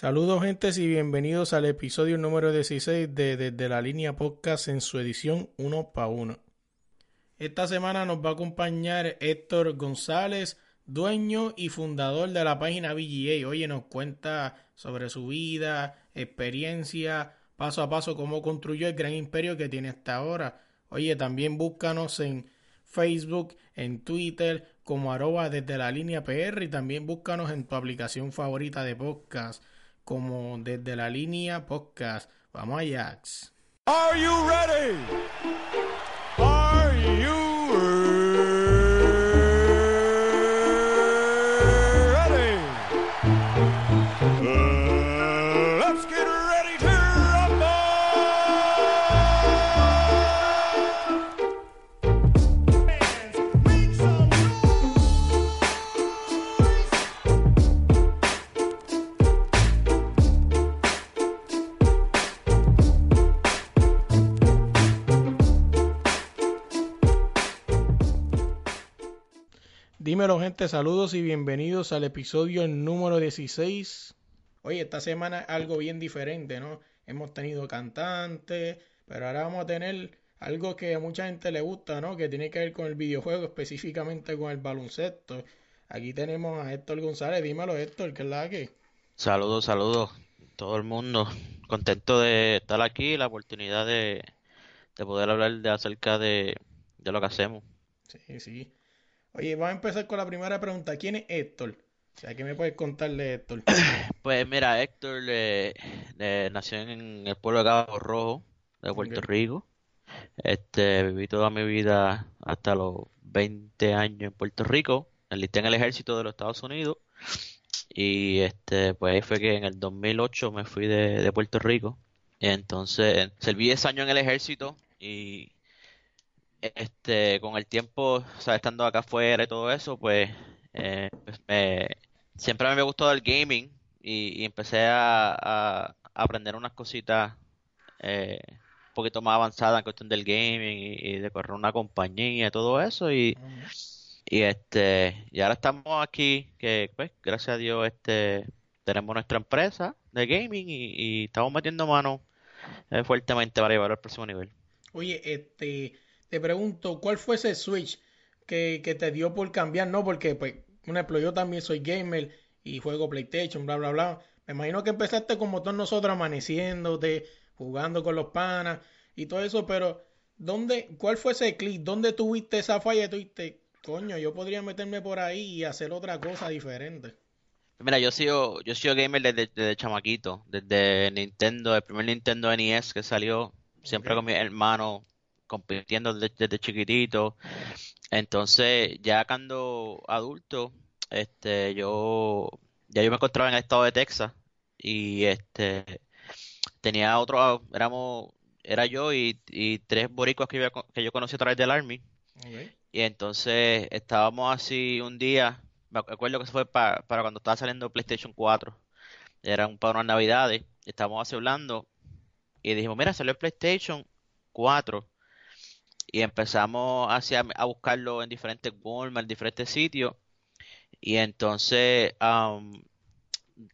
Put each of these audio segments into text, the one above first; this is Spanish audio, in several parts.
Saludos gentes y bienvenidos al episodio número 16 de Desde la línea podcast en su edición 1 para 1. Esta semana nos va a acompañar Héctor González, dueño y fundador de la página VGA. Oye, nos cuenta sobre su vida, experiencia, paso a paso, cómo construyó el gran imperio que tiene hasta ahora. Oye, también búscanos en Facebook, en Twitter, como arroba desde la línea PR y también búscanos en tu aplicación favorita de podcast como desde la línea podcast. Vamos a Jax. Are you ready? Dímelo gente, saludos y bienvenidos al episodio número 16. Oye, esta semana algo bien diferente, ¿no? Hemos tenido cantantes, pero ahora vamos a tener algo que a mucha gente le gusta, ¿no? Que tiene que ver con el videojuego, específicamente con el baloncesto. Aquí tenemos a Héctor González. Dímelo, Héctor, ¿qué es la que? Saludos, saludos, todo el mundo. Contento de estar aquí, la oportunidad de, poder hablar de acerca de, de lo que hacemos. Sí, sí. Oye, vamos a empezar con la primera pregunta. ¿Quién es Héctor? O sea, ¿qué me puedes contar de Héctor? Pues mira, Héctor eh, eh, nació en el pueblo de Cabo Rojo, de Puerto Rico. Este, viví toda mi vida hasta los 20 años en Puerto Rico. Enlisté en el ejército de los Estados Unidos. Y este, pues ahí fue que en el 2008 me fui de, de Puerto Rico. Y entonces serví 10 años en el ejército y este, con el tiempo, o estando acá afuera y todo eso, pues, eh, pues me, siempre me gustó el gaming y, empecé a, aprender unas cositas eh, un poquito más avanzadas en cuestión del gaming y, de correr una compañía y todo eso y, y este y ahora estamos aquí que pues gracias a Dios este tenemos nuestra empresa de gaming y, estamos metiendo mano eh, fuertemente para llevarlo al próximo nivel. Oye, este te pregunto, ¿cuál fue ese switch que, que te dio por cambiar? No, porque, pues, un ejemplo, yo también soy gamer y juego PlayStation, bla, bla, bla. Me imagino que empezaste como todos nosotros amaneciéndote, jugando con los panas y todo eso, pero ¿dónde, cuál fue ese clic? ¿Dónde tuviste esa falla? Tuviste, coño, yo podría meterme por ahí y hacer otra cosa diferente. Mira, yo sigo, yo sigo gamer desde, desde chamaquito, desde Nintendo, el primer Nintendo NES que salió, siempre con mi hermano compitiendo desde, chiquitito. Entonces, ya cuando adulto, este, yo, ya yo me encontraba en el estado de Texas y este, tenía otro, éramos, era yo y, tres boricuas que, que yo conocí a través del Army. Y entonces estábamos así un día, me acuerdo que se fue para, cuando estaba saliendo PlayStation 4. Era un para unas navidades, estábamos así hablando y dijimos, mira, salió el PlayStation 4 y empezamos hacia, a buscarlo en diferentes Walmart, en diferentes sitios. Y entonces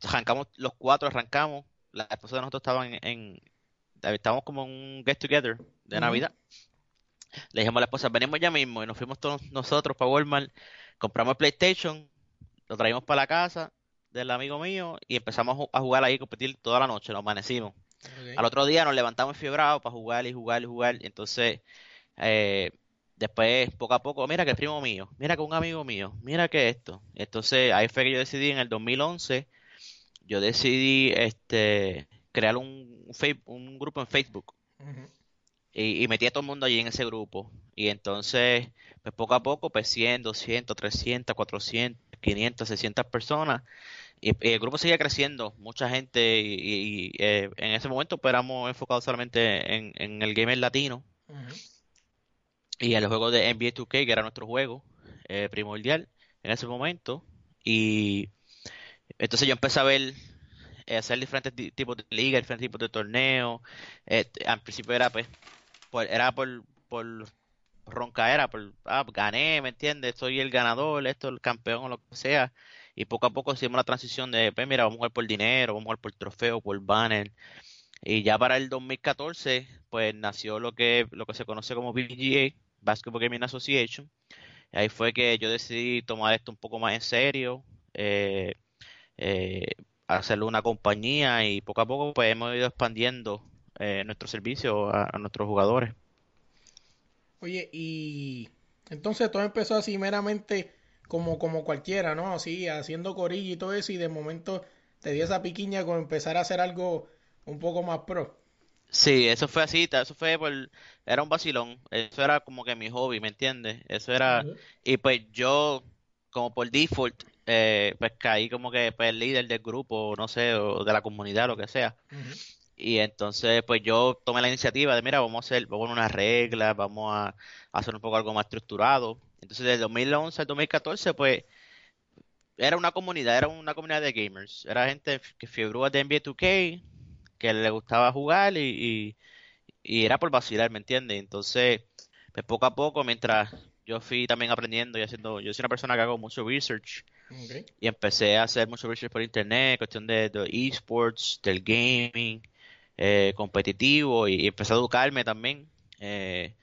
arrancamos, los cuatro arrancamos. La esposa de nosotros estaban en, estábamos como en un get together de Navidad. Le dijimos a la esposa, venimos ya mismo y nos fuimos todos nosotros para Walmart, compramos el PlayStation, lo traímos para la casa del amigo mío y empezamos a jugar ahí, competir toda la noche, nos amanecimos. Al otro día nos levantamos fiebrados para jugar y jugar y jugar. Entonces eh, después, poco a poco, mira que el primo mío, mira que un amigo mío, mira que esto. Entonces, ahí fue que yo decidí en el 2011, yo decidí este crear un, un grupo en Facebook. y, metí a todo el mundo allí en ese grupo. Y entonces, pues poco a poco, pues 100, 200, 300, 400, 500, 600 personas. el grupo seguía creciendo, mucha gente y, eh, en ese momento pues éramos enfocados solamente en, en el gamer latino y en el juego de NBA 2K, que era nuestro juego eh, primordial en ese momento. Y entonces yo empecé a ver, eh, hacer diferentes tipos de ligas, diferentes tipos de torneos. al principio era pues, era por, por roncaera, por, ah, gané, ¿me entiendes? Soy el ganador, esto, el campeón o lo que sea y poco a poco hicimos la transición de, pues mira, vamos a jugar por dinero, vamos a jugar por trofeo, por banner. Y ya para el 2014, pues nació lo que, lo que se conoce como BGA, Basketball Gaming Association. Ahí fue que yo decidí tomar esto un poco más en serio, eh, eh, hacerlo una compañía y poco a poco pues hemos ido expandiendo eh, nuestro servicio a, nuestros jugadores. Oye, y entonces todo empezó así meramente como, como cualquiera, ¿no? Así, haciendo corilla y todo eso, y de momento te dio esa piquiña con empezar a hacer algo un poco más pro. Sí, eso fue así, eso fue por, era un vacilón, eso era como que mi hobby, ¿me entiendes? Eso era, y pues yo, como por default, eh, pues caí como que pues, el líder del grupo, no sé, o de la comunidad, lo que sea. Y entonces, pues yo tomé la iniciativa de, mira, vamos a hacer, vamos a unas reglas, vamos a hacer un poco algo más estructurado. Entonces, desde 2011 al 2014, pues, era una comunidad, era una comunidad de gamers. Era gente que fiebrúa de NBA 2K, que le gustaba jugar y, y, era por vacilar, ¿me entiendes? Entonces, pues poco a poco, mientras yo fui también aprendiendo y haciendo, yo soy una persona que hago mucho research y empecé a hacer mucho research por internet, cuestión de, de esports, del gaming, eh, competitivo y, empecé a educarme también. Eh,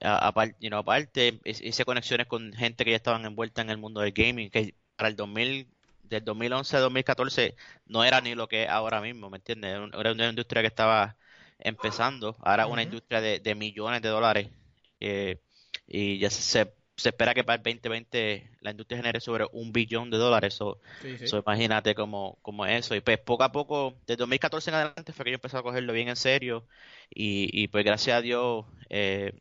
aparte, you aparte hice conexiones con gente que ya estaban envuelta en el mundo del gaming, que para el 2000, del 2011 a 2014 no era ni lo que es ahora mismo, ¿me entiendes? Era una industria que estaba empezando, ahora una industria de, millones de dólares eh, y ya se, se espera que para el 2020 la industria genere sobre un billón de dólares. So, imagínate cómo, cómo eso. Y pues poco a poco, desde 2014 en adelante fue que yo empecé a cogerlo bien en serio. Y, y pues gracias a Dios, eh,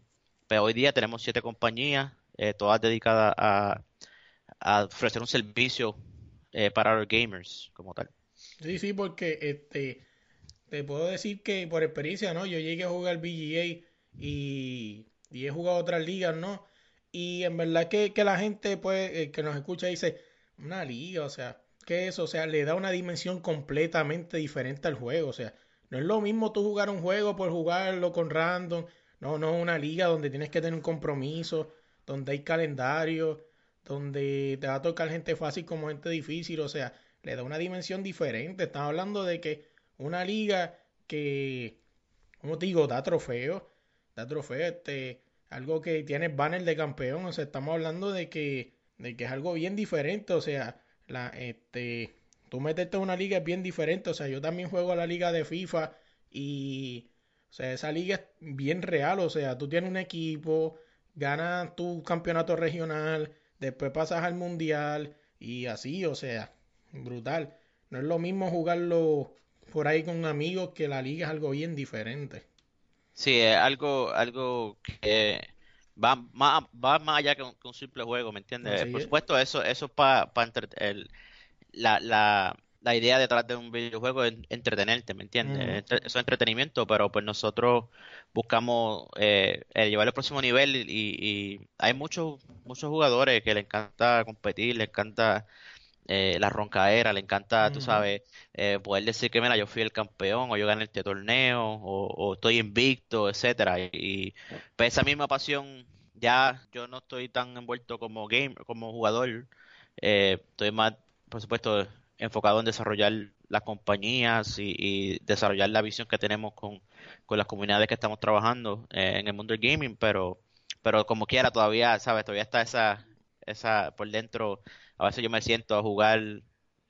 pero hoy día tenemos siete compañías, eh, todas dedicadas a, ofrecer un servicio eh, para los gamers como tal. Sí, sí, porque este te puedo decir que por experiencia, ¿no? Yo llegué a jugar BGA y, y he jugado otras ligas, ¿no? Y en verdad que, que la gente pues, eh, que nos escucha dice, una liga, o sea, ¿qué es? O sea, le da una dimensión completamente diferente al juego. O sea, no es lo mismo tú jugar un juego por jugarlo con random no, no una liga donde tienes que tener un compromiso, donde hay calendario, donde te va a tocar gente fácil como gente difícil, o sea, le da una dimensión diferente. Estamos hablando de que una liga que, como te digo, da trofeo, da trofeo, este, algo que tiene banner de campeón, o sea, estamos hablando de que, de que es algo bien diferente, o sea, la, este, tú meterte en una liga es bien diferente, o sea, yo también juego a la liga de FIFA y o sea, esa liga es bien real. O sea, tú tienes un equipo, ganas tu campeonato regional, después pasas al mundial y así, o sea, brutal. No es lo mismo jugarlo por ahí con amigos que la liga es algo bien diferente. Sí, es algo, algo que va más, va más allá que un, simple juego, ¿me entiendes? por supuesto, eso, eso es para la, la la idea detrás de un videojuego es entretenerte, ¿me entiendes? Eso es entretenimiento, pero pues nosotros buscamos eh, llevarlo al próximo nivel y, hay muchos muchos jugadores que le encanta competir, le encanta eh, la roncaera, le encanta, tú sabes, eh, poder decir que mira, yo fui el campeón o yo gané este torneo o, estoy invicto, etcétera. Y, pues esa misma pasión ya yo no estoy tan envuelto como game, como jugador, estoy más, por supuesto, enfocado en desarrollar las compañías y, desarrollar la visión que tenemos con, las comunidades que estamos trabajando eh, en el mundo del gaming, pero, pero como quiera todavía, ¿sabes? Todavía está esa, esa por dentro, a veces yo me siento a jugar,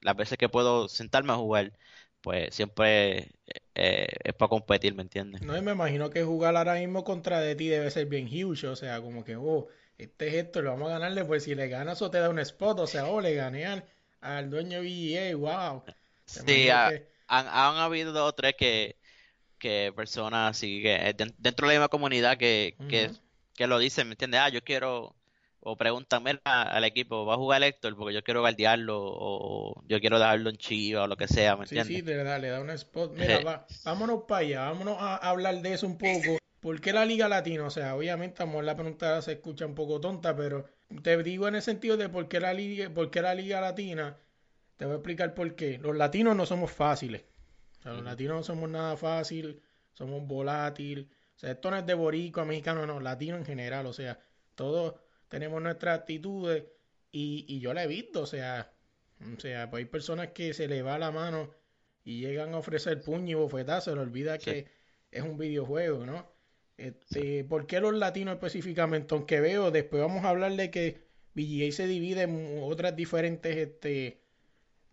las veces que puedo sentarme a jugar, pues siempre eh, es para competir, ¿me entiendes? No, y me imagino que jugar ahora mismo contra de ti debe ser bien huge, o sea, como que, oh, este es esto, lo vamos a ganarle, pues si le ganas o te da un spot, o sea, oh, le gané al dueño VGA, wow. Sí, han, han, habido dos o tres que, que personas así que eh, dentro de la misma comunidad que, que, lo dicen, ¿me entiendes? Ah, yo quiero o preguntan al equipo, ¿va a jugar Héctor? Porque yo quiero guardiarlo o yo quiero dejarlo en Chiva o lo que sea, ¿me entiendes? Sí, sí, le da, le da un spot. Mira, vámonos para allá, vámonos a hablar de eso un poco. ¿Por qué la Liga Latina? O sea, obviamente, amor, la pregunta se escucha un poco tonta, pero te digo en el sentido de por qué la Liga, por qué la Liga Latina, te voy a explicar por qué. Los latinos no somos fáciles. O sea, los latinos no somos nada fácil, somos volátiles. O sea, esto no es de boricua, mexicano, no, latino en general. O sea, todos tenemos nuestras actitudes y, y yo la he visto. O sea, o sea, pues hay personas que se le va la mano y llegan a ofrecer puño y bofetazo, se le olvida que es un videojuego, ¿no? Este, ¿Por qué los latinos específicamente? Aunque veo, después vamos a hablar de que VGA se divide en otras diferentes, este,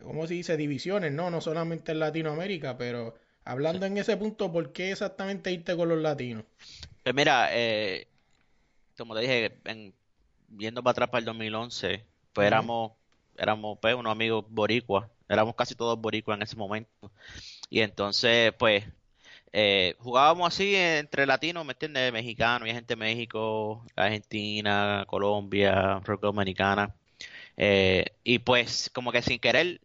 ¿cómo se dice? Divisiones, ¿no? No solamente en Latinoamérica, pero hablando en ese punto, ¿por qué exactamente irte con los latinos? Pues mira, eh, como te dije, en, viendo para atrás para el 2011, pues éramos, éramos pues, unos amigos boricuas, éramos casi todos boricuas en ese momento. Y entonces, pues, eh, jugábamos así entre latinos, ¿me entiendes? Mexicanos, y gente de México, Argentina, Colombia, República Dominicana. Eh, y pues, como que sin querer,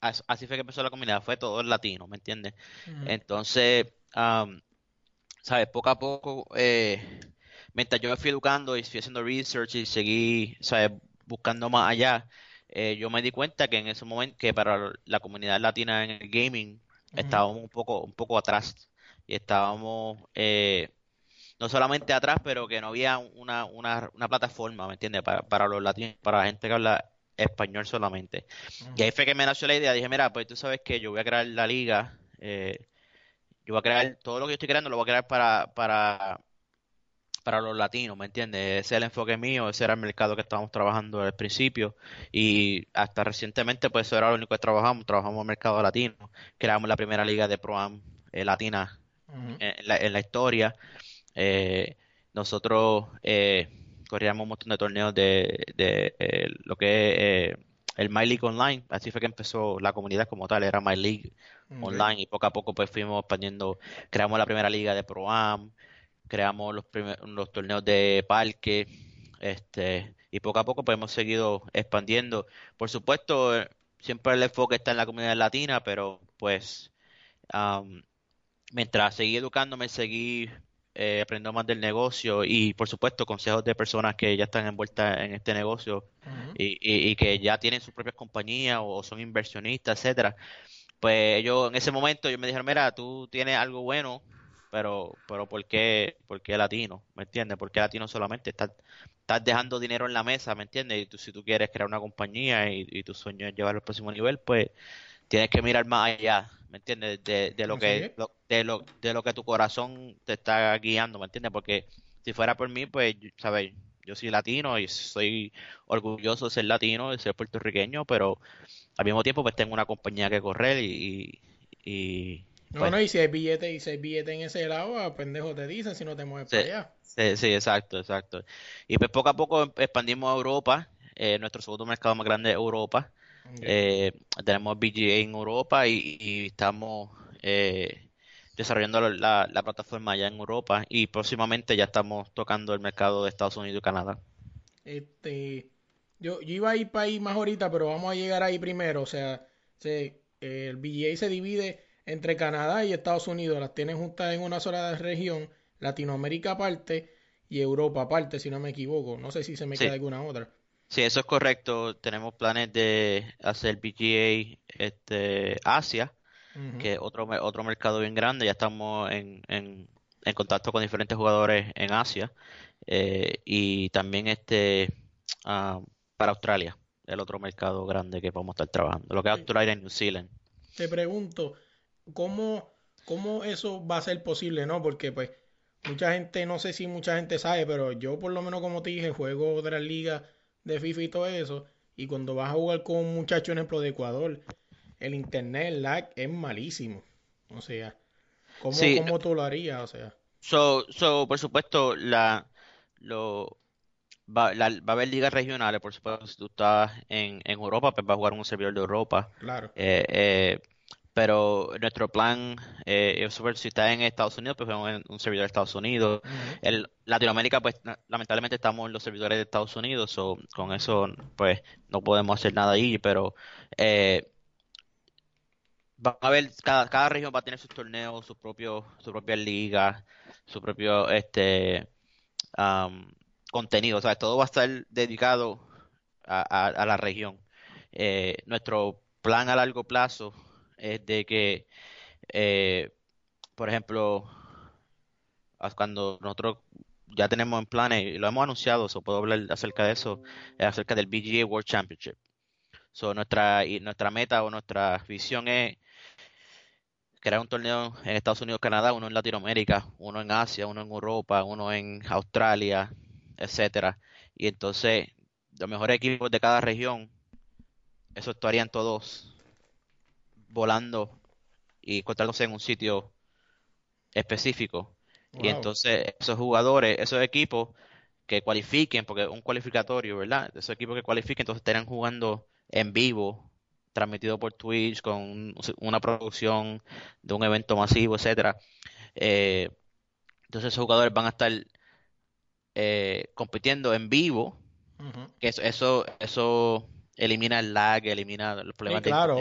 así fue que empezó la comunidad, fue todo el latino, ¿me entiendes? Entonces, ¿sabes? Poco a poco, eh, mientras yo me fui educando y fui haciendo research y seguí, ¿sabes? Buscando más allá, yo me di cuenta que en ese momento, que para la comunidad latina en el gaming, estábamos un poco, un poco atrás y estábamos eh, no solamente atrás, pero que no había una, una, una plataforma, ¿me entiendes? Para, para los latinos, para la gente que habla español solamente. Y ahí fue que me nació la idea, dije, mira, pues tú sabes que yo voy a crear la liga, eh, yo voy a crear todo lo que yo estoy creando, lo voy a crear para, para, para los latinos, ¿me entiendes? Ese es el enfoque mío, ese era el mercado que estábamos trabajando al principio. Y hasta recientemente pues eso era lo único que trabajamos, trabajamos en el mercado latino, creamos la primera liga de Pro eh, latina en, la, historia, eh, nosotros eh, corríamos un montón de torneos de, de lo que es el My League Online, así fue que empezó la comunidad como tal, era My League Online. Y poco a poco pues fuimos expandiendo, creamos la primera liga de Pro creamos los, los torneos de parque, este, y poco a poco pues hemos seguido expandiendo. Por supuesto, siempre el enfoque está en la comunidad latina, pero pues mientras seguí educándome, seguí eh, aprendiendo más del negocio y por supuesto consejos de personas que ya están envueltas en este negocio y, y, que ya tienen sus propias compañías o son inversionistas, etcétera. Pues yo en ese momento yo me dijeron, mira, tú tienes algo bueno, pero, pero ¿por qué, por qué latino? ¿Me entiendes? ¿Por qué latino solamente? Estás, estás dejando dinero en la mesa, ¿me entiendes? Y tú, si tú quieres crear una compañía y, tu sueño es llevarlo al próximo nivel, pues tienes que mirar más allá, ¿me entiendes? De, de lo que de lo, de lo que tu corazón te está guiando, ¿me entiendes? Porque si fuera por mí, pues, ¿sabes? Yo soy latino y soy orgulloso de ser latino, de ser puertorriqueño, pero al mismo tiempo pues tengo una compañía que correr y, y no, no, y si hay billete, y si hay billete en ese lado, a pendejo te dicen si no te mueves para allá. Sí, sí, exacto, exacto. Y pues poco a poco expandimos a Europa, eh, nuestro segundo mercado más grande es Europa. Eh, tenemos BGA en Europa y, estamos eh, desarrollando la, plataforma allá en Europa y próximamente ya estamos tocando el mercado de Estados Unidos y Canadá. Este, yo, yo iba a ir para ahí más ahorita, pero vamos a llegar ahí primero. O sea, el BGA se divide entre Canadá y Estados Unidos, las tienen juntas en una sola región, Latinoamérica aparte y Europa aparte, si no me equivoco. No sé si se me queda alguna otra. Sí, eso es correcto. Tenemos planes de hacer PGA este, Asia, que es otro, otro mercado bien grande. Ya estamos en, en, contacto con diferentes jugadores en Asia eh, y también este ah, para Australia, el otro mercado grande que vamos a estar trabajando. Lo que es Australia y New Zealand. Te pregunto, ¿cómo, cómo eso va a ser posible, no? Porque pues mucha gente, no sé si mucha gente sabe, pero yo por lo menos como te dije, juego de la liga de FIFA y todo eso, y cuando vas a jugar con un muchacho, ejemplo, de Ecuador, el internet, el lag es malísimo. O sea, ¿cómo, ¿cómo tú lo harías? O sea. So, so, por supuesto, la, lo, va, va a haber ligas regionales, por supuesto, si tú estás en, en Europa, pues vas a jugar un servidor de Europa. Claro. Eh, eh, pero nuestro plan eh, si está en Estados Unidos, pues en un servidor de Estados Unidos. En Latinoamérica, pues lamentablemente estamos en los servidores de Estados Unidos, o con eso pues no podemos hacer nada ahí, pero eh, va a haber, cada, cada región va a tener sus torneos, su propio, su propia liga, su propio este contenido, o sea, todo va a estar dedicado a, la región. Eh, nuestro plan a largo plazo es de que, eh, por ejemplo, cuando nosotros ya tenemos en planes, y lo hemos anunciado, o puedo hablar acerca de eso, acerca del BGA World Championship. So, nuestra, nuestra meta o nuestra visión es crear un torneo en Estados Unidos, Canadá, uno en Latinoamérica, uno en Asia, uno en Europa, uno en Australia, etcétera. Y entonces, los mejores equipos de cada región, eso estarían todos volando y encontrándose en un sitio específico. Y entonces, esos jugadores, esos equipos que cualifiquen, porque un cualificatorio, ¿verdad? Esos equipos que cualifiquen, entonces estarían jugando en vivo transmitido por Twitch con una producción de un evento masivo, etcétera. Eh, entonces esos jugadores van a estar eh, compitiendo en vivo, que eso, eso, elimina el lag, elimina los problemas claro,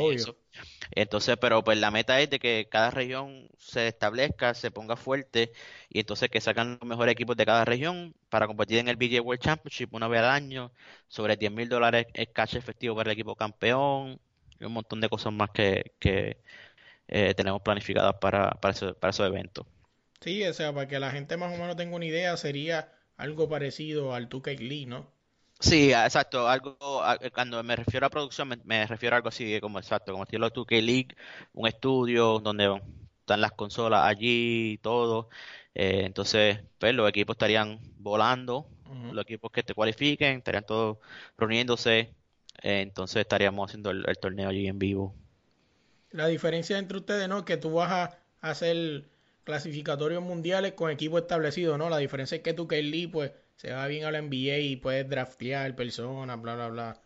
Entonces, pero pues la meta es de que cada región se establezca, se ponga fuerte y entonces que sacan los mejores equipos de cada región para competir en el BJ World Championship una vez al año, sobre 10 mil dólares es cash efectivo para el equipo campeón, un montón de cosas más que, eh, tenemos planificadas para, para, para esos eventos. Sí, o sea, para que la gente más o menos tenga una idea, sería algo parecido al 2K League, ¿no? Sí, exacto. Algo, cuando me refiero a producción, me, refiero a algo así como exacto, como estilo 2K League, un estudio donde están las consolas allí y todo. Eh, entonces, pues los equipos estarían volando, los equipos que te cualifiquen, estarían todos reuniéndose eh, entonces estaríamos haciendo el, torneo allí en vivo. La diferencia entre ustedes, ¿no? Que tú vas a hacer clasificatorios mundiales con equipo establecido, ¿no? La diferencia es que tú, Kelly, pues se va bien a la NBA y puedes draftear personas, bla, bla, bla.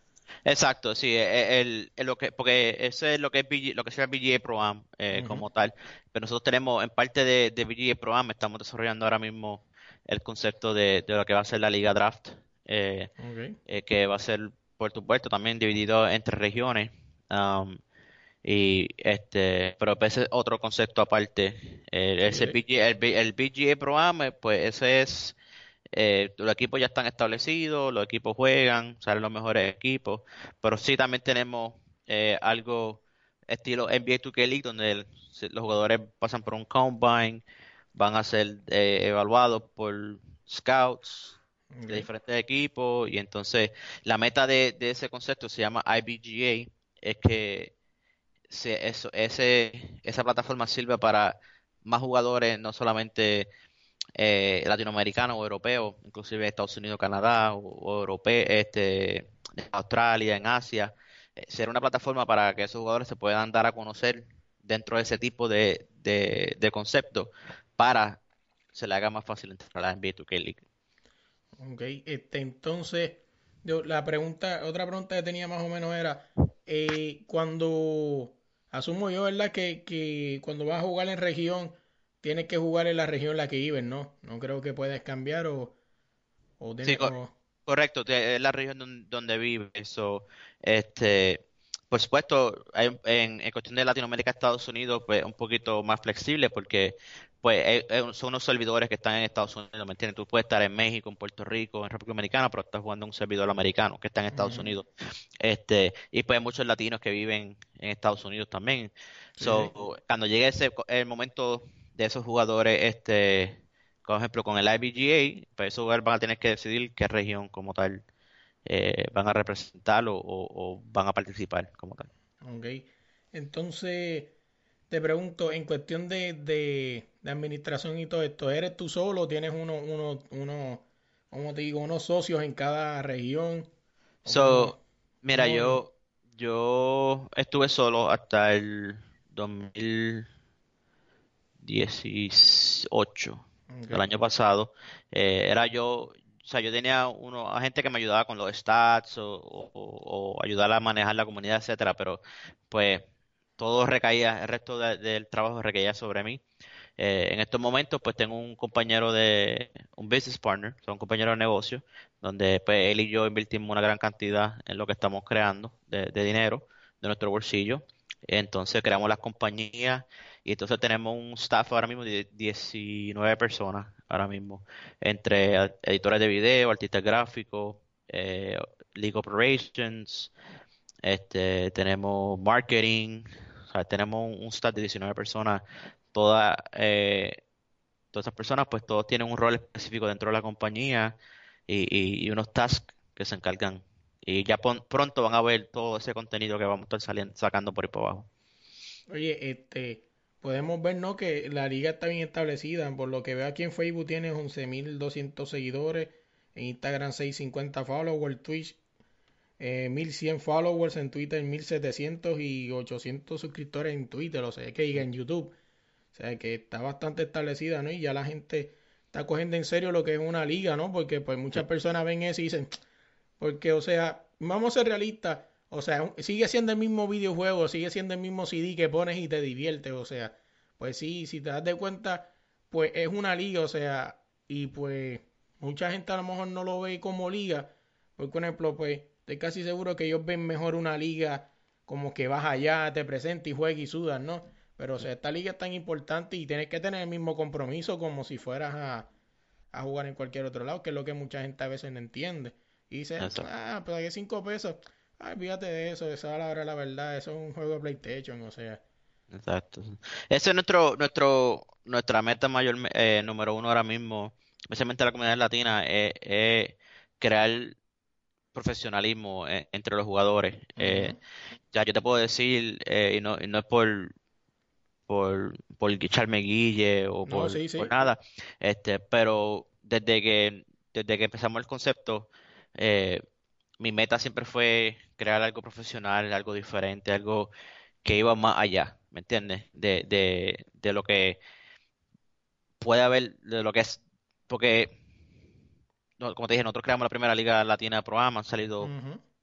Exacto, sí, e, el, lo que, porque ese es lo que es lo que sea BGA Pro Am eh, como tal. Pero nosotros tenemos, en parte de, de BGA Pro Am, estamos desarrollando ahora mismo el concepto de, de lo que va a ser la Liga Draft, eh, que va a ser por supuesto, también dividido entre regiones. Um, y este, pero ese es otro concepto aparte. El, ese el, el PGA Pro pues ese es, eh, los equipos ya están establecidos, los equipos juegan, salen los mejores equipos, pero sí también tenemos eh, algo estilo NBA 2K League, donde los jugadores pasan por un combine, van a ser eh, evaluados por scouts, de diferentes equipos y entonces la meta de, ese concepto se llama IBGA, es que se, eso, ese, esa plataforma sirve para más jugadores, no solamente eh, latinoamericanos o europeos, inclusive Estados Unidos, Canadá o, europeo, este, Australia, en Asia, eh, ser una plataforma para que esos jugadores se puedan dar a conocer dentro de ese tipo de, de, concepto para se le haga más fácil entrar a la NBA 2K League. Ok, este, entonces, la pregunta, otra pregunta que tenía más o menos era, eh, cuando, asumo yo, ¿verdad? Que, que cuando vas a jugar en región, tienes que jugar en la región en la que vives, ¿no? No creo que puedas cambiar o... o, sí, correcto, es la región donde, vives, eso, este... Por supuesto, en, en, cuestión de Latinoamérica, Estados Unidos, pues un poquito más flexible porque pues eh, eh, son unos servidores que están en Estados Unidos, ¿me entiendes? Tú puedes estar en México, en Puerto Rico, en República Dominicana, pero estás jugando un servidor americano que está en Estados Unidos. Este, y pues hay muchos latinos que viven en Estados Unidos también. So, cuando llegue ese el momento de esos jugadores, este, por ejemplo, con el IBGA, pues esos jugadores van a tener que decidir qué región como tal eh, van a representar o, o, van a participar como tal. Ok. Entonces, te pregunto, en cuestión de, de, administración y todo esto, ¿eres tú solo o tienes uno, uno, uno, como te digo, unos socios en cada región? So, mira, yo, yo estuve solo hasta el 2018, el año pasado. Eh, era yo, o sea, yo tenía uno, gente que me ayudaba con los stats o, o, o ayudar a manejar la comunidad, etcétera, pero pues todo recaía, el resto del trabajo recaía sobre mí. Eh, en estos momentos, pues tengo un compañero de, un business partner, un compañero de negocio, donde pues él y yo invertimos una gran cantidad en lo que estamos creando de, dinero de nuestro bolsillo. Entonces creamos las compañías y entonces tenemos un staff ahora mismo de 19 personas, ahora mismo, entre editores de video, artistas gráficos, eh, league operations, este, tenemos marketing, tenemos un staff de 19 personas toda, eh, todas esas personas, pues todos tienen un rol específico dentro de la compañía y, unos tasks que se encargan. Y ya pronto van a ver todo ese contenido que vamos a estar saliendo, sacando por ahí por abajo. Oye, este, podemos ver, ¿no? Que la liga está bien establecida. Por lo que veo aquí en Facebook tiene 11.200 seguidores, en Instagram 650 followers, Twitch eh, 1100 followers, en Twitter 1700 y 800 suscriptores en Twitter, o sea, que diga en YouTube. O sea, que está bastante establecida, ¿no? Y ya la gente está cogiendo en serio lo que es una liga, ¿no? Porque pues muchas personas ven eso y dicen, porque, o sea, vamos a ser realistas, o sea, sigue siendo el mismo videojuego, sigue siendo el mismo CD que pones y te diviertes, o sea, pues sí, si te das de cuenta, pues es una liga, o sea, y pues mucha gente a lo mejor no lo ve como liga, porque por ejemplo, pues estoy casi seguro que ellos ven mejor una liga como que vas allá, te presentas y juegas y sudas, ¿no? Pero o sea, esta liga es tan importante y tienes que tener el mismo compromiso como si fueras a, jugar en cualquier otro lado, que es lo que mucha gente a veces no entiende. Y dice, ah, pero hay cinco pesos. Ay, fíjate de eso, esa es la hora la verdad, eso es un juego de PlayStation, o sea. Exacto. Ese es nuestro, nuestro, nuestra meta mayor, eh, número uno ahora mismo, especialmente la comunidad latina, es, crear profesionalismo eh, entre los jugadores. Eh, ya yo te puedo decir, y, no, y no es por por, por echarme guille o por, nada. Este, pero desde que, desde que empezamos el concepto, eh, mi meta siempre fue crear algo profesional, algo diferente, algo que iba más allá, ¿me entiendes? De, de, de lo que puede haber, de lo que es, porque, como te dije, nosotros creamos la primera liga latina de programa, han salido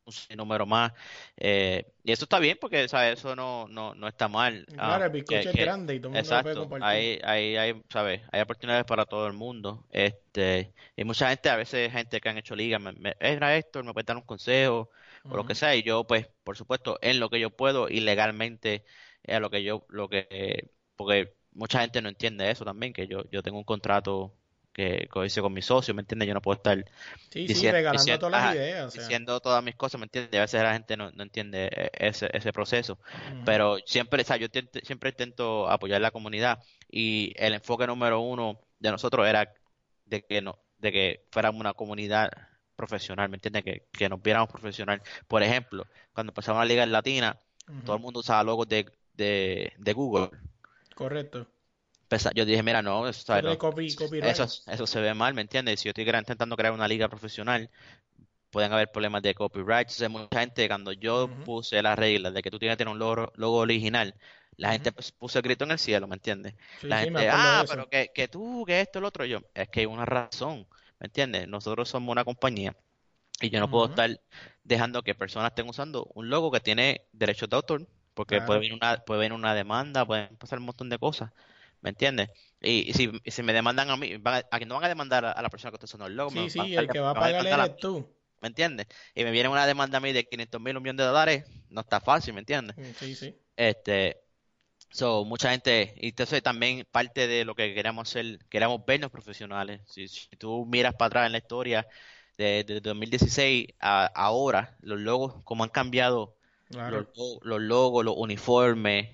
un número más. Eh, y eso está bien porque ¿sabes? eso no, no, no está mal. Claro, el ah, es grande y todo el mundo exacto, lo puede Hay, hay, hay, ¿sabes? hay oportunidades para todo el mundo. este Y mucha gente, a veces gente que han hecho ligas, me, me, era esto, me puede dar un consejo o lo que sea. Y yo, pues, por supuesto, en lo que yo puedo y legalmente es lo que yo, lo que, porque mucha gente no entiende eso también, que yo, yo tengo un contrato que, hice con mi socio, ¿me entiendes? Yo no puedo estar diciendo, todas las ideas. Diciendo todas mis cosas, ¿me entiendes? A veces la gente no, entiende eh, ese, ese proceso. Pero siempre, o sea, yo siempre intento apoyar la comunidad y el enfoque número uno de nosotros era de que, no, de que fuéramos una comunidad profesional, ¿me entiendes? Que, que nos viéramos profesional. Por ejemplo, cuando empezamos la Liga Latina, todo el mundo usaba logos de, de, de Google. Correcto yo dije, mira, no, eso, eso, se ve mal, ¿me entiendes? Si yo estoy intentando crear una liga profesional, pueden haber problemas de copyright. Entonces, mucha gente, cuando yo puse las reglas de que tú tienes que tener un logo, original, la gente puso el grito en el cielo, ¿me entiendes? la gente, ah, pero que, que tú, que esto, el otro, yo, es que hay una razón, ¿me entiendes? Nosotros somos una compañía y yo no puedo estar dejando que personas estén usando un logo que tiene derechos de autor, porque puede venir una, puede venir una demanda, pueden pasar un montón de cosas. ¿Me entiendes? Y, si, si, me demandan a mí, van a, no van a demandar a, la persona que está usando el logo. Sí, sí, el que va a pagar eres tú. ¿Me entiendes? Y me viene una demanda a mí de 500 mil, un millón de dólares, no está fácil, ¿me entiendes? Mm, sí, sí. Este, so, mucha gente, y entonces también parte de lo que queremos hacer, queremos vernos profesionales. Si, tú miras para atrás en la historia de, de 2016 a ahora, los logos, como han cambiado los, logos, los uniformes,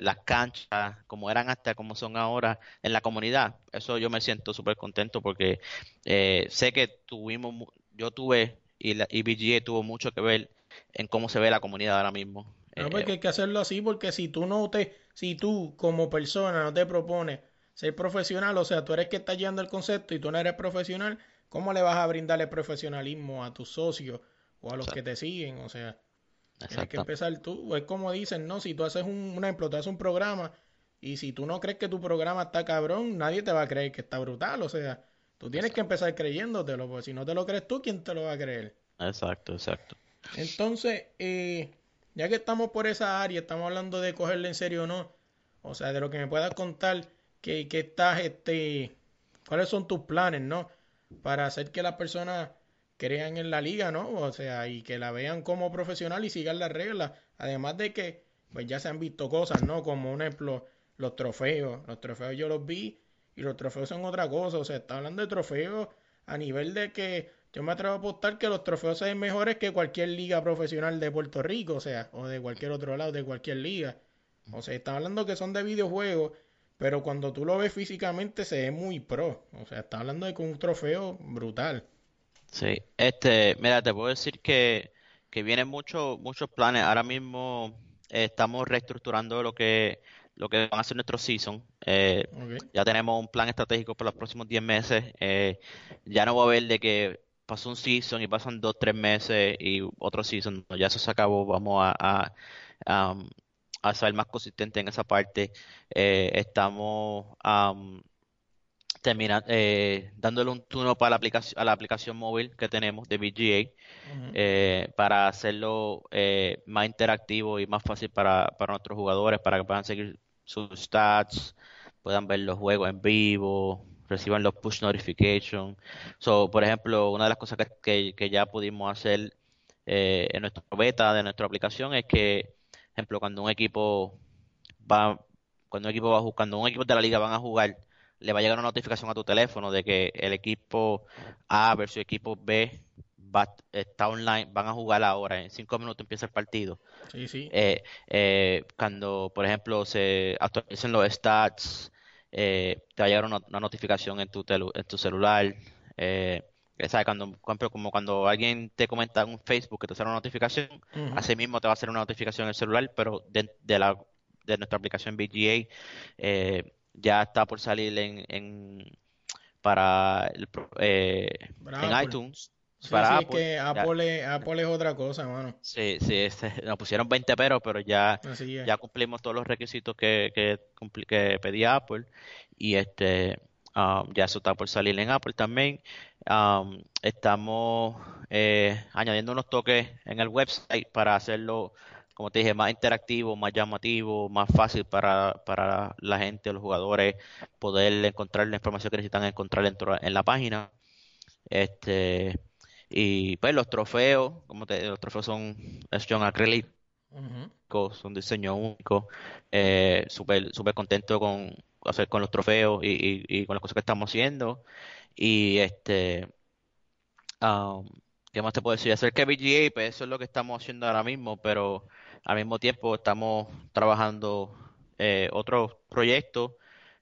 las canchas, como eran hasta como son ahora en la comunidad. Eso yo me siento súper contento porque eh, sé que tuvimos, yo tuve y la IBGA tuvo mucho que ver en cómo se ve la comunidad ahora mismo. No, porque eh, hay que hacerlo así porque si tú no te, si tú como persona no te propones ser profesional, o sea, tú eres que está llevando el concepto y tú no eres profesional, ¿cómo le vas a brindar el profesionalismo a tus socios o a los que te siguen? O sea, Tienes que empezar tú. Es como dicen, ¿no? Si tú haces un, un ejemplo, tú haces un programa y si tú no crees que tu programa está cabrón, nadie te va a creer que está brutal. O sea, tú tienes que empezar creyéndotelo, porque si no te lo crees tú, ¿quién te lo va a creer? Exacto, exacto. Entonces, eh, ya que estamos por esa área, estamos hablando de cogerle en serio o no, o sea, de lo que me puedas contar, que, que estás, este, cuáles son tus planes, ¿no? Para hacer que las personas crean en la liga, ¿no? O sea, y que la vean como profesional y sigan las reglas. Además de que, pues ya se han visto cosas, ¿no? Como un ejemplo, los trofeos. Los trofeos yo los vi y los trofeos son otra cosa. O sea, está hablando de trofeos a nivel de que yo me atrevo a apostar que los trofeos sean mejores que cualquier liga profesional de Puerto Rico, o sea, o de cualquier otro lado, de cualquier liga. O sea, está hablando que son de videojuegos, pero cuando tú lo ves físicamente se ve muy pro. O sea, está hablando de un trofeo brutal. Sí, este, mira, te puedo decir que, que vienen muchos muchos planes. Ahora mismo eh, estamos reestructurando lo que lo que van a ser nuestro season. Eh, ya tenemos un plan estratégico para los próximos 10 meses. Eh, ya no va a haber de que pasó un season y pasan 2, 3 meses y otro season. ya eso se acabó. Vamos a, a, ser más consistente en esa parte. Eh, estamos termina, dándole un turno para la aplicación, a la aplicación móvil que tenemos de VGA para hacerlo más interactivo y más fácil para, para nuestros jugadores, para que puedan seguir sus stats, puedan ver los juegos en vivo, reciban los push notifications. So, por ejemplo, una de las cosas que, que, ya pudimos hacer eh, en nuestra beta de nuestra aplicación es que, por ejemplo, cuando un equipo va, cuando un equipo va buscando, un equipo de la liga van a jugar, le va a llegar una notificación a tu teléfono de que el equipo A versus equipo B está online, van a jugar ahora, en cinco minutos empieza el partido. Sí, sí. Eh, eh, cuando, por ejemplo, se actualicen los stats, eh, te va a llegar una, notificación en tu, en tu celular. ¿sabes? Cuando, como cuando alguien te comenta en Facebook que te sale una notificación, así mismo te va a hacer una notificación en el celular, pero de, la, de nuestra aplicación BGA ya está por salir en, en para el, en iTunes Sí, para sí, que Apple, Apple, es otra cosa, mano. Sí, sí, este, nos pusieron 20 peros, pero ya, ya cumplimos todos los requisitos que, que, que pedía Apple. Y este um, ya eso está por salir en Apple también. Um, estamos eh, añadiendo unos toques en el website para hacerlo, como te dije, más interactivo, más llamativo, más fácil para, para la gente, los jugadores, poder encontrar la información que necesitan encontrar dentro en la página. Este y pues los trofeos, como te los trofeos son son acrílicos, son diseño único. Eh, súper super contento con hacer con los trofeos y, con las cosas que estamos haciendo. Y este, um, ¿qué más te puedo decir? Hacer que VGA, pues eso es lo que estamos haciendo ahora mismo, pero al mismo tiempo estamos trabajando eh, otros proyectos.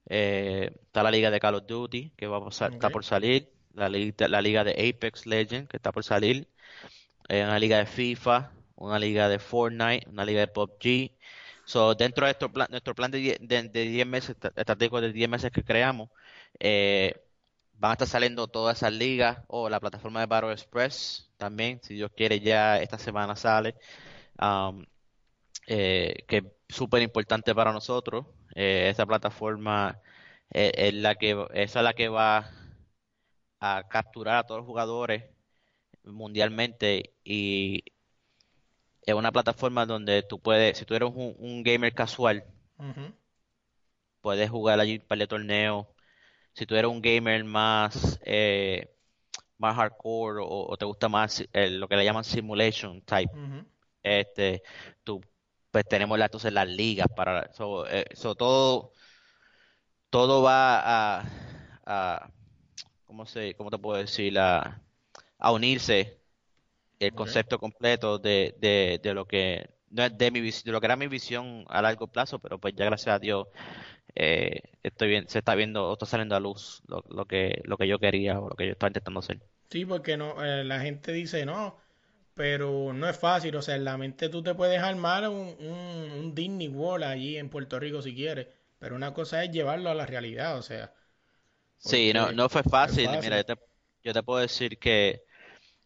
Eh, está la liga de Call of Duty que va a pasar, está por salir la liga, la liga de Apex Legends que está por salir, eh, una liga de FIFA, una liga de Fortnite, una liga de PUBG. So, dentro de nuestro plan, nuestro plan de 10 de, meses, estratégico de 10 meses que creamos, eh, van a estar saliendo todas esas ligas o la plataforma de Battle Express también, si Dios quiere ya esta semana sale, um, eh, que es súper importante para nosotros. esa plataforma es la que, esa es la que va a capturar a todos los jugadores mundialmente y es una plataforma donde tú puedes, si tú eres un, gamer casual, puedes jugar allí para el torneo. Si tú eres un gamer más eh, más hardcore o, te gusta más eh, lo que le llaman simulation type, este, tú pues tenemos la, entonces las ligas para eso eh, todo todo va a ¿cómo, se, cómo te puedo decir? A, a unirse el concepto completo de, de, de, lo que no es de mi de lo que era mi visión a largo plazo, pero pues ya gracias a Dios eh, estoy bien, se está viendo o está saliendo a luz lo, lo, que lo que yo quería o lo que yo estaba intentando hacer. Sí, porque no eh, la gente dice no, pero no es fácil, o sea, en la mente tú te puedes armar un, un, un Disney World allí en Puerto Rico si quieres, pero una cosa es llevarlo a la realidad, o sea, Sí, no, no fue fácil. Mira, yo te, yo te, puedo decir que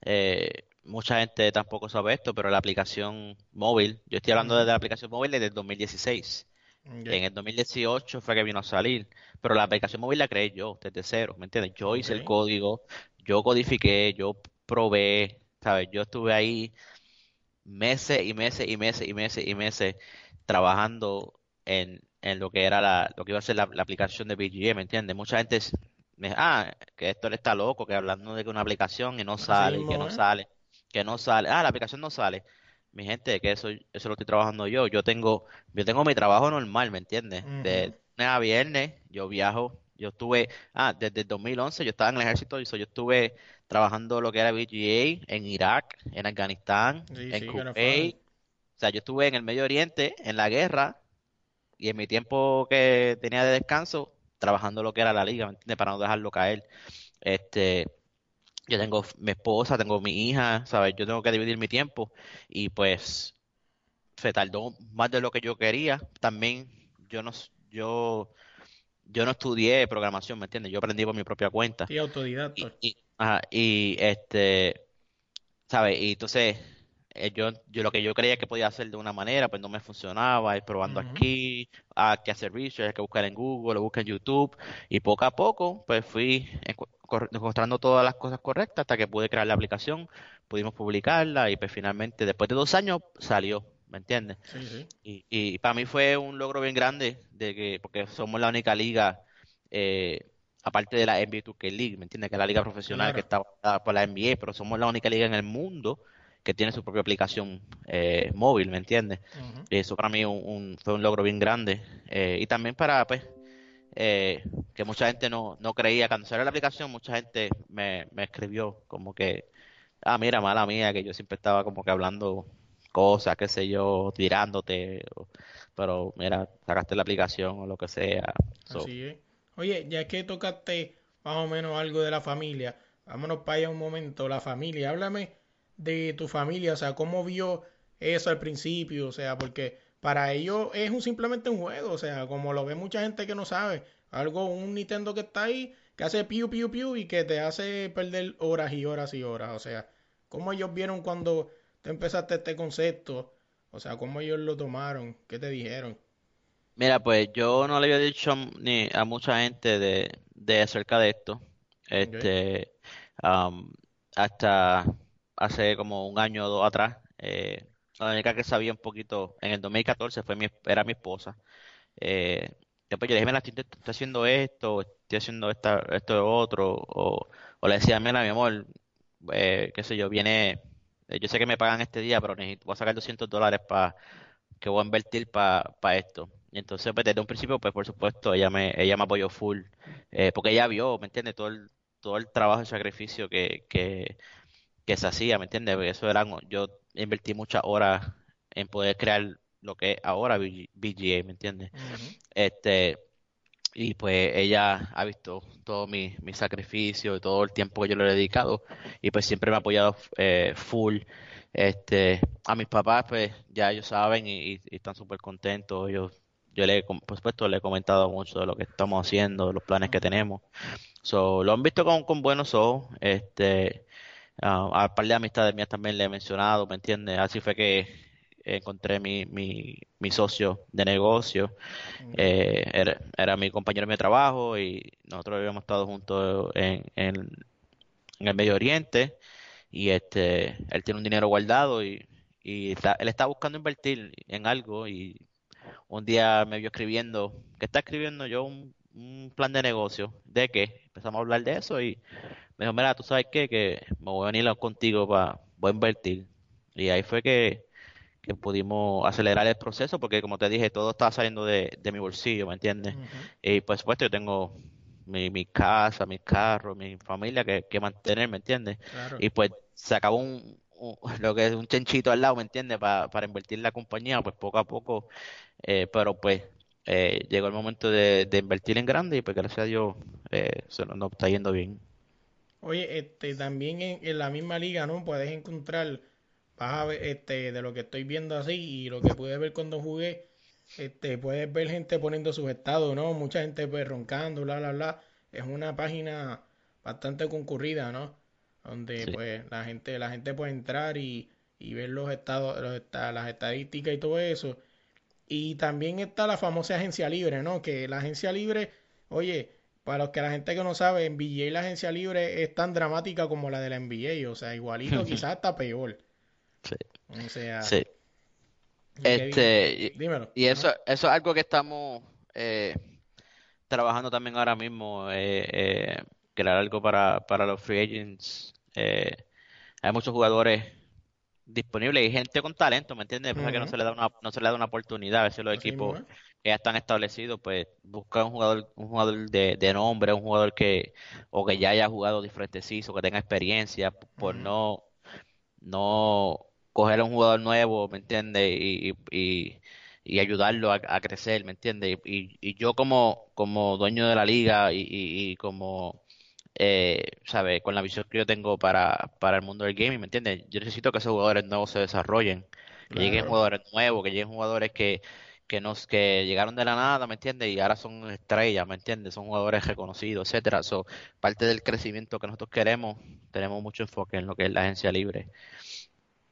eh, mucha gente tampoco sabe esto, pero la aplicación móvil, yo estoy hablando de la aplicación móvil desde el 2016. En el 2018 fue que vino a salir, pero la aplicación móvil la creé yo desde cero, ¿me entiendes? Yo hice el código, yo codifiqué, yo probé, ¿sabes? Yo estuve ahí meses y meses y meses y meses y meses trabajando en, en lo que era la, lo que iba a ser la, aplicación de BGA, ¿me entiendes? Mucha gente me dice, ah, que esto le está loco, que hablando de que una aplicación y no sale, que no ¿eh? sale, que no sale, ah, la aplicación no sale. Mi gente, que eso, eso lo estoy trabajando yo. Yo tengo, yo tengo mi trabajo normal, ¿me entiendes? De lunes a viernes, yo viajo, yo estuve, ah, desde el 2011 yo estaba en el ejército y yo estuve trabajando lo que era BGA en Irak, en Afganistán, en Kuwait. O sea, yo estuve en el Medio Oriente, en la guerra, y en mi tiempo que tenía de descanso, trabajando lo que era la liga, ¿me entiendes? Para no dejarlo caer. Este, yo tengo mi esposa, tengo mi hija, ¿sabes? Yo tengo que dividir mi tiempo y pues se tardó más de lo que yo quería. También yo no, yo, yo no estudié programación, ¿me entiendes? Yo aprendí por mi propia cuenta. Y autodidacta. Y, y este, ¿sabes? Y entonces eh, yo, yo lo que yo creía que podía hacer de una manera, pues no me funcionaba, ir probando aquí, hay que hacer research, hay que buscar en Google, buscar en YouTube, y poco a poco, pues fui encontrando todas las cosas correctas hasta que pude crear la aplicación, pudimos publicarla, y pues finalmente, después de dos años, salió, ¿me entiendes? Y, y para mí fue un logro bien grande, de que, porque somos la única liga, eh, aparte de la NBA 2K League, ¿me entiendes? Que es la liga profesional que está por la NBA, pero somos la única liga en el mundo que tiene su propia aplicación eh, móvil, ¿me entiendes? Eso para mí un, fue un logro bien grande. Eh, y también para, pues, eh, que mucha gente no, no creía, cuando salió la aplicación, mucha gente me, me escribió como que, ah, mira, mala mía, que yo siempre estaba como que hablando cosas, qué sé yo, tirándote, pero mira, sacaste la aplicación o lo que sea. Así es. Oye, ya que tocaste más o menos algo de la familia, vámonos para allá un momento, la familia, háblame de tu familia, o sea, cómo vio eso al principio, o sea, porque para ellos es un, simplemente un juego, o sea, como lo ve mucha gente que no sabe, algo, un Nintendo que está ahí, que hace piu, piu, piu y que te hace perder horas y horas y horas, o sea, cómo ellos vieron cuando te empezaste este concepto, o sea, cómo ellos lo tomaron, qué te dijeron. Mira, pues yo no le había dicho ni a mucha gente de, de acerca de esto, este, hasta hace como un año o dos atrás. Eh, la única que sabía un poquito en el 2014 fue mi, era mi esposa. Eh, después yo le dije, mira, estoy, haciendo esto, estoy haciendo esta, esto otro, o, o le decía, mira, mi amor, eh, qué sé yo, viene, yo sé que me pagan este día, pero necesito, voy a sacar 200 dólares para que voy a invertir para esto. Y entonces, pues, desde un principio, pues, por supuesto, ella me, ella me apoyó full, eh, porque ella vio, ¿me entiendes? Todo el, todo el trabajo y sacrificio que, que, que se hacía, ¿me entiendes? Eso era, yo invertí muchas horas en poder crear lo que es ahora BGA, ¿me entiendes? Este, y pues ella ha visto todo mi, mi sacrificio y todo el tiempo que yo le he dedicado y pues siempre me ha apoyado eh, full. Este, a mis papás pues ya ellos saben y, están súper contentos. Ellos, yo le, por supuesto, le he comentado mucho de lo que estamos haciendo, de los planes que tenemos. So, lo han visto con, con buenos ojos. Este, Uh, a par de amistades mías también le he mencionado, ¿me entiendes? Así fue que encontré mi, mi, mi socio de negocio. Eh, era, mi compañero de trabajo y nosotros habíamos estado juntos en, en, el Medio Oriente y este él tiene un dinero guardado y, y él está buscando invertir en algo y un día me vio escribiendo, ¿qué está escribiendo yo? Un, un plan de negocio. ¿De qué? Empezamos a hablar de eso y me dijo, mira, tú sabes qué, que me voy a venir contigo para, voy a invertir. Y ahí fue que, pudimos acelerar el proceso porque como te dije, todo estaba saliendo de, mi bolsillo, ¿me entiendes? Y por supuesto yo tengo mi, mi casa, mi carro, mi familia que, que mantener, ¿me entiendes? Y pues se acabó un, lo que es un chenchito al lado, ¿me entiendes? Para, para invertir en la compañía, pues poco a poco, eh, pero pues eh, llegó el momento de, de, invertir en grande y pues gracias a Dios eh, se nos está yendo bien. Oye, este, también en, la misma liga, ¿no? Puedes encontrar, vas a ver, este, de lo que estoy viendo así y lo que pude ver cuando jugué, este, puedes ver gente poniendo sus estados, ¿no? Mucha gente pues roncando, bla, bla, bla. Es una página bastante concurrida, ¿no? Donde pues la gente, la gente puede entrar y, y ver los estados, los, las estadísticas y todo eso. Y también está la famosa agencia libre, ¿no? Que la agencia libre, oye, para los que la gente que no sabe, en NBA la agencia libre es tan dramática como la de la NBA, o sea, igualito, quizás hasta peor. Sí. O sea, Sí. Este, dímelo. y eso, eso es algo que estamos eh, trabajando también ahora mismo, eh, eh, crear algo para, para los free agents. Eh, hay muchos jugadores disponibles y gente con talento, ¿me entiendes? Que no se le da una, no se le da una oportunidad. A veces los Así equipos mismo que ya están establecidos, pues buscan un jugador, un jugador de, de nombre, un jugador que, o que ya haya jugado diferentes seasons, que tenga experiencia, por no, no coger a un jugador nuevo, ¿me entiendes? Y, y, ayudarlo a, a crecer, ¿me entiendes? Y, y yo como, como dueño de la liga y, como, eh, ¿sabes? Con la visión que yo tengo para, para el mundo del gaming, ¿me entiendes? Yo necesito que esos jugadores nuevos se desarrollen, que lleguen jugadores nuevos, que lleguen jugadores que, que nos, que llegaron de la nada, ¿me entiendes? Y ahora son estrellas, ¿me entiendes? Son jugadores reconocidos, etcétera. So, parte del crecimiento que nosotros queremos, tenemos mucho enfoque en lo que es la agencia libre.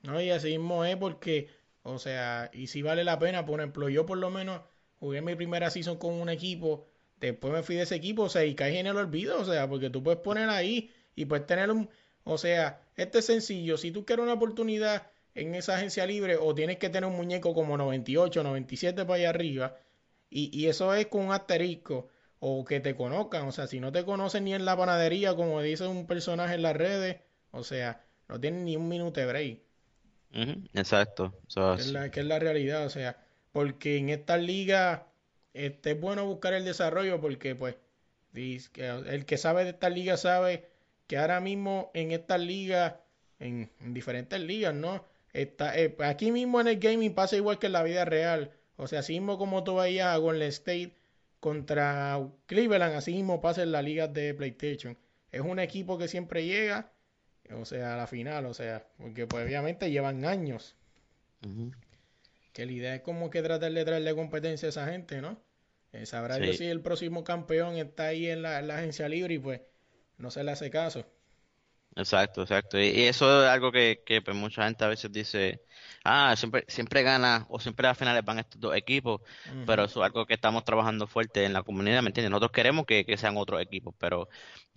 No, y así mismo es porque, o sea, y si vale la pena, por ejemplo, yo por lo menos jugué mi primera season con un equipo, después me fui de ese equipo, o sea, y caí en el olvido, o sea, porque tú puedes poner ahí y puedes tener un, o sea, este es sencillo, si tú quieres una oportunidad en esa agencia libre, o tienes que tener un muñeco como 98, 97 para allá arriba, y, y eso es con un asterisco, o que te conozcan, o sea, si no te conocen ni en la panadería, como dice un personaje en las redes, o sea, no tienen ni un minuto de break. Exacto. So, Que es la, que es la realidad, o sea, porque en esta liga este, es bueno buscar el desarrollo porque pues el que sabe de esta liga sabe que ahora mismo en esta liga, en, en diferentes ligas, ¿no? Está, eh, aquí mismo en el gaming pasa igual que en la vida real, o sea, así mismo como tú veías a Golden State contra Cleveland, así mismo pasa en la liga de PlayStation. Es un equipo que siempre llega, o sea, a la final, o sea, porque pues obviamente llevan años. Que la idea es como que tratar de traerle competencia a esa gente, ¿no? Eh, sabrá Dios Sí. si el próximo campeón está ahí en la, en la agencia libre y pues no se le hace caso. Exacto, exacto. Y, y eso es algo que, que pues, mucha gente a veces dice, ah, siempre, siempre gana o siempre a finales van estos dos equipos, pero eso es algo que estamos trabajando fuerte en la comunidad, ¿me entiendes? Nosotros queremos que, que sean otros equipos, pero,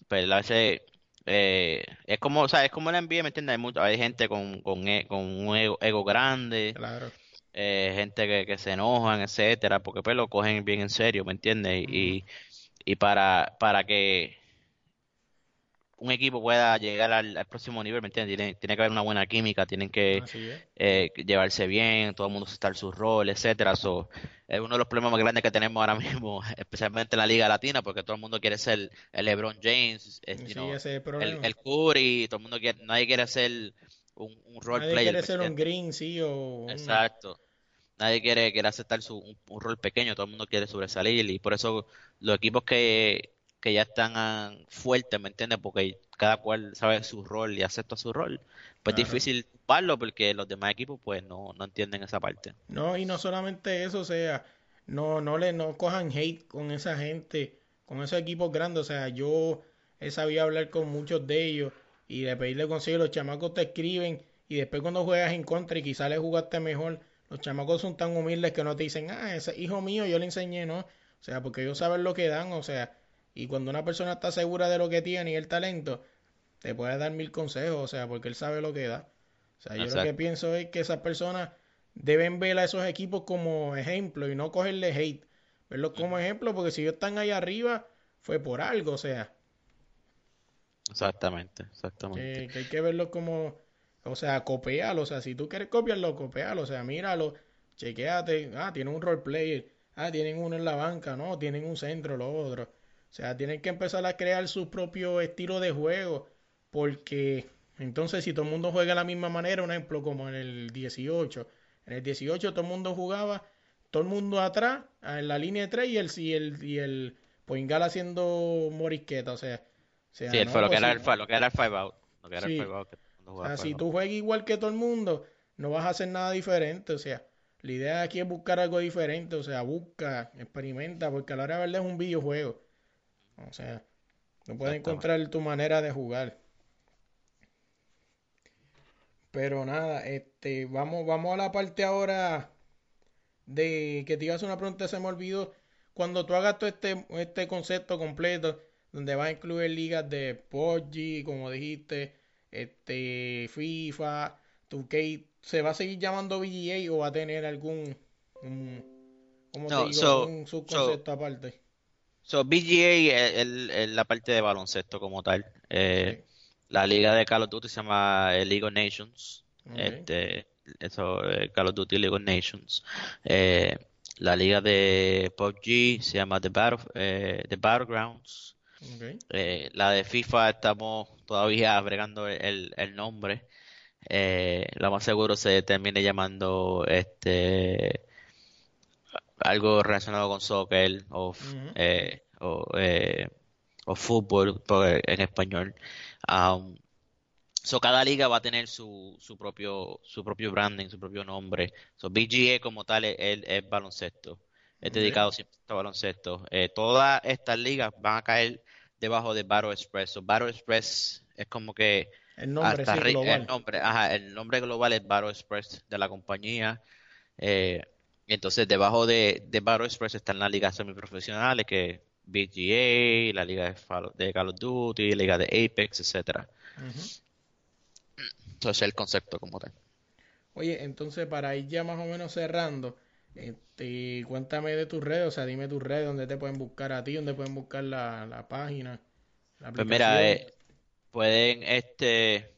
pero a veces eh, es como, o sea, es como la NBA, ¿me entiendes? Hay, mucho- hay gente con, con, e- con un ego, ego grande, Claro. eh, gente que, que se enojan, etcétera, porque pues lo cogen bien en serio, ¿me entiendes? Y, y para, para que un equipo pueda llegar al, al próximo nivel, ¿me entiendes? Tiene, tiene que haber una buena química, tienen que eh, llevarse bien, todo el mundo estar su rol, etcétera. So, es uno de los problemas más grandes que tenemos ahora mismo, especialmente en la Liga Latina, porque todo el mundo quiere ser el LeBron James, eh, you Sí, know, ese es el el, problema. el Curry, todo el mundo quiere, nadie quiere ser un, un role Nadie player, quiere ¿me ser un green, sí, o. Exacto. Nadie quiere, quiere aceptar su, un, un rol pequeño, todo el mundo quiere sobresalir y por eso los equipos que, que ya están fuertes, ¿me entiendes? Porque cada cual sabe su rol y acepta su rol. Pues es difícil tumbarlo porque los demás equipos pues no, no entienden esa parte. No, y no solamente eso, o sea, no, no le, no cojan hate con esa gente, con esos equipos grandes, o sea, yo he sabido hablar con muchos de ellos y de pedirle consejo, los chamacos te escriben y después cuando juegas en contra y quizás le jugaste mejor, los chamacos son tan humildes que no te dicen, ah, ese hijo mío, yo le enseñé, ¿no? O sea, porque ellos saben lo que dan, o sea, y cuando una persona está segura de lo que tiene y el talento, te puede dar mil consejos, o sea, porque él sabe lo que da. O sea, yo lo que pienso es que esas personas deben ver a esos equipos como ejemplo y no cogerle hate. Verlos como ejemplo, porque si ellos están ahí arriba, fue por algo, o sea, Exactamente, exactamente. que, que hay que verlos como, o sea, copiarlo, o sea, si tú quieres copiarlo, copiarlo, o sea, míralo, chequéate, ah, tienen un role player, ah, tienen uno en la banca, no, tienen un centro, lo otro. O sea, tienen que empezar a crear su propio estilo de juego, porque entonces si todo el mundo juega de la misma manera, un ejemplo como en el 18, en el 18 todo el mundo jugaba, todo el mundo atrás, en la línea de tres y el, y el, y el Poingal haciendo morisqueta, o sea, o sea, Sí, él no, fue lo que pues era el, lo que era el five out, lo que era el Sí. five out que mundo o sea, si tú juegas igual que todo el mundo, no vas a hacer nada diferente. O sea, la idea aquí es buscar algo diferente. O sea, busca, experimenta, porque a la hora de verdad es un videojuego. O sea, no puedes encontrar tu manera de jugar. Pero nada, este, vamos, vamos a la parte ahora de que te hacer una pregunta, se me olvidó. Cuando tú hagas todo este, este concepto completo, donde vas a incluir ligas de PUBG, como dijiste, este, FIFA, 2K se va a seguir llamando VGA o va a tener algún, un, ¿cómo No, te digo? so- un subconcepto aparte. So, BGA es, el- es la parte de baloncesto como tal. Eh, La liga de Call of Duty se llama eh, League of Nations. Este, eso, eh, Call of Duty League of Nations. Eh, la liga de PUBG se llama The Battle, eh, The Battlegrounds. La de FIFA estamos todavía bregando el, el nombre. Lo más seguro se termine llamando este algo relacionado con soccer o, eh, o, eh, o fútbol en español. Um, so cada liga va a tener su, su propio su propio branding, su propio nombre. So BGA como tal es, es- es baloncesto. Es dedicado 100% a baloncesto. Eh, todas estas ligas van a caer debajo de Battle Express. So, Battle Express es como que El nombre hasta sí, global. el nombre, ajá, el nombre global es Battle Express de la compañía. Eh, entonces debajo de, de Battle Express están las ligas semiprofesionales que BGA, la liga de, de Call of Duty, la liga de Apex, etcétera. Ujú. Entonces el concepto como tal. Oye, entonces para ir ya más o menos cerrando, este, cuéntame de tus redes, o sea, dime tus redes, donde te pueden buscar a ti, donde pueden buscar la, la página, la Pues mira, eh, pueden, este,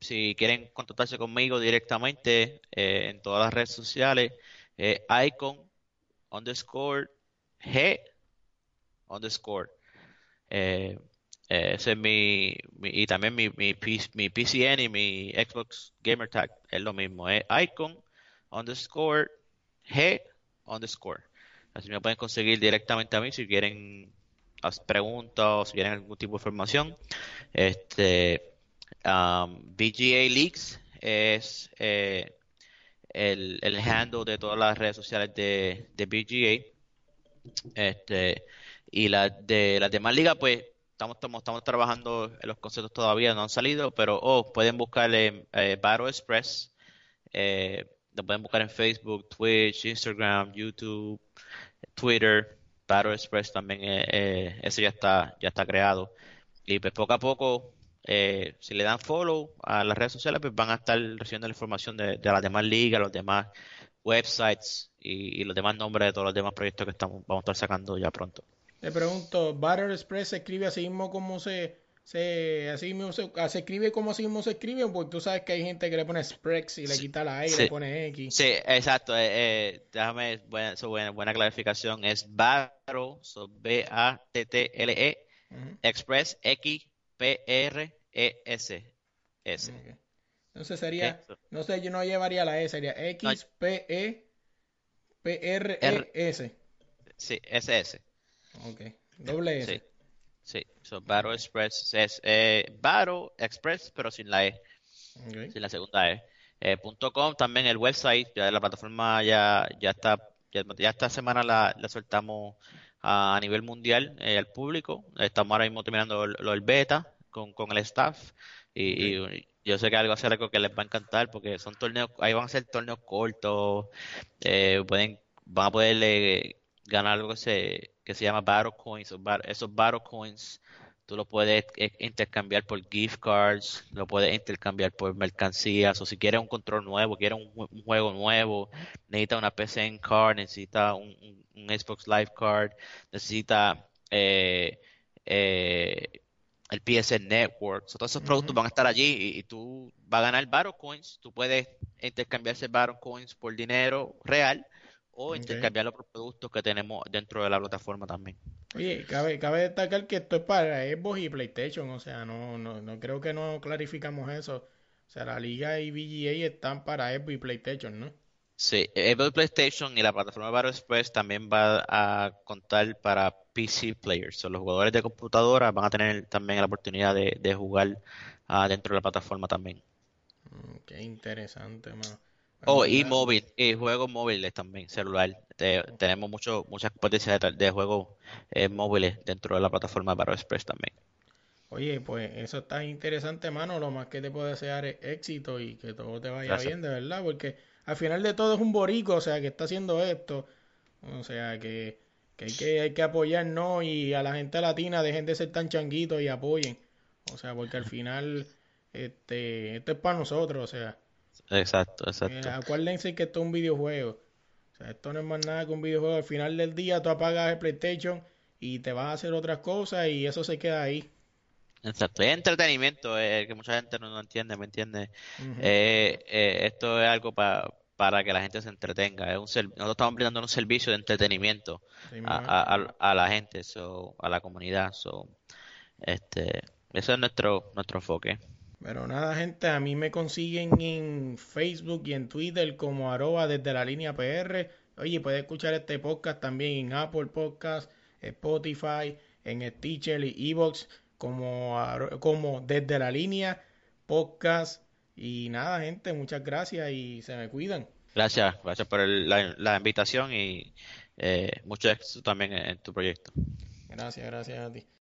si quieren contactarse conmigo directamente eh, en todas las redes sociales, eh, icon underscore G underscore. Eh, eh, ese es mi, y también mi, mi, mi PCN y mi Xbox Gamer Tag es lo mismo, es icon underscore G underscore. Así me pueden conseguir directamente a mí si quieren preguntas o si quieren algún tipo de información. Este, um, BGA Leaks es eh, el, el handle de todas las redes sociales de, de BGA. Este, y la de las demás ligas, pues estamos, estamos, estamos trabajando en los conceptos todavía, no han salido, pero oh, pueden buscar en eh, Battle Express, eh, lo pueden buscar en Facebook, Twitch, Instagram, YouTube, Twitter, Battle Express también, eh, eh, ese ya está, ya está creado. Y pues poco a poco, eh, si le dan follow a las redes sociales, pues van a estar recibiendo la información de, de las demás ligas, los demás websites y, y los demás nombres de todos los demás proyectos que estamos, vamos a estar sacando ya pronto. Te pregunto, Battle Express se escribe así mismo como se, se, así mismo se, ah, se escribe como así mismo se escribe, porque tú sabes que hay gente que le pone Sprex y le Sí, quita la E y sí. le pone X. Sí, exacto. eh, eh, déjame, buena, buena, buena clarificación. Es Battle, so B-A-T-T-L-E. Express, X-P-R-E-S. S. Entonces sería, no sé, yo no llevaría la E, sería X, P, E, P, R, E, S. Sí, SS. Ok, doble S. Sí, sí. So, Battle Express es eh, Battle Express, pero sin la E, sin la segunda E. Eh, punto .com también el website, ya la plataforma ya, ya está, ya, ya esta semana la, la soltamos a, nivel mundial eh, al público. Estamos ahora mismo terminando lo, lo del beta con, con el staff y, y yo sé que algo va a ser algo que les va a encantar porque son torneos, ahí van a ser torneos cortos, eh, pueden, van a poder eh, ganar algo que se, que se llama Battle Coins, o esos Battle Coins tú los puedes eh, intercambiar por gift cards, lo puedes intercambiar por mercancías, o si quieres un control nuevo, quieres un, jue- un juego nuevo, necesitas una PCN card, necesitas un, un- un Xbox Live card, necesitas eh, eh, el PSN Network, So, todos esos productos van a estar allí y, y tú vas a ganar Battle Coins, tú puedes intercambiarse Battle Coins por dinero real o intercambiarlo por productos que tenemos dentro de la plataforma también. Oye, cabe, cabe destacar que esto es para Xbox y PlayStation, o sea, no, no, no creo que no clarificamos eso. O sea, la liga y VGA están para Xbox y PlayStation, ¿no? Sí, Xbox PlayStation y la plataforma Battle Express también va a contar para PC players. So, los jugadores de computadora van a tener también la oportunidad de, de jugar ah, dentro de la plataforma también. Mm, qué interesante, mano. Oh, y móvil, y juegos móviles también, celular. Te- tenemos mucho, muchas potencias de, de juegos eh, móviles dentro de la plataforma Battle Express también. Oye, pues eso está interesante, mano. Lo más que te puedo desear es éxito y que todo te vaya Gracias. bien, de verdad, porque al final de todo es un borico, o sea, que está haciendo esto. O sea, que, que hay que, hay que apoyarnos y a la gente latina dejen de ser tan changuitos y apoyen. O sea, porque al final, este, esto es para nosotros, o sea, Exacto, exacto. Eh, acuérdense que esto es un videojuego. O sea, esto no es más nada que un videojuego. Al final del día tú apagas el PlayStation y te vas a hacer otras cosas y eso se queda ahí. Exacto, es entretenimiento, eh, que mucha gente no, no entiende, ¿me entiende? Ujú. Eh, eh, esto es algo pa- para que la gente se entretenga. Es un nosotros estamos brindando un servicio de entretenimiento Sí, a, a- la gente, so, a la comunidad. So, este, eso es nuestro, nuestro enfoque. Pero nada, gente, a mí me consiguen en Facebook y en Twitter como arroba desde la línea PR. Oye, puedes escuchar este podcast también en Apple Podcast, Spotify, en Stitcher y Evox como, como desde la línea podcast. Y nada, gente, muchas gracias y se me cuidan. Gracias, gracias por el- la, la invitación y eh, mucho éxito también en en tu proyecto. Gracias, gracias a ti.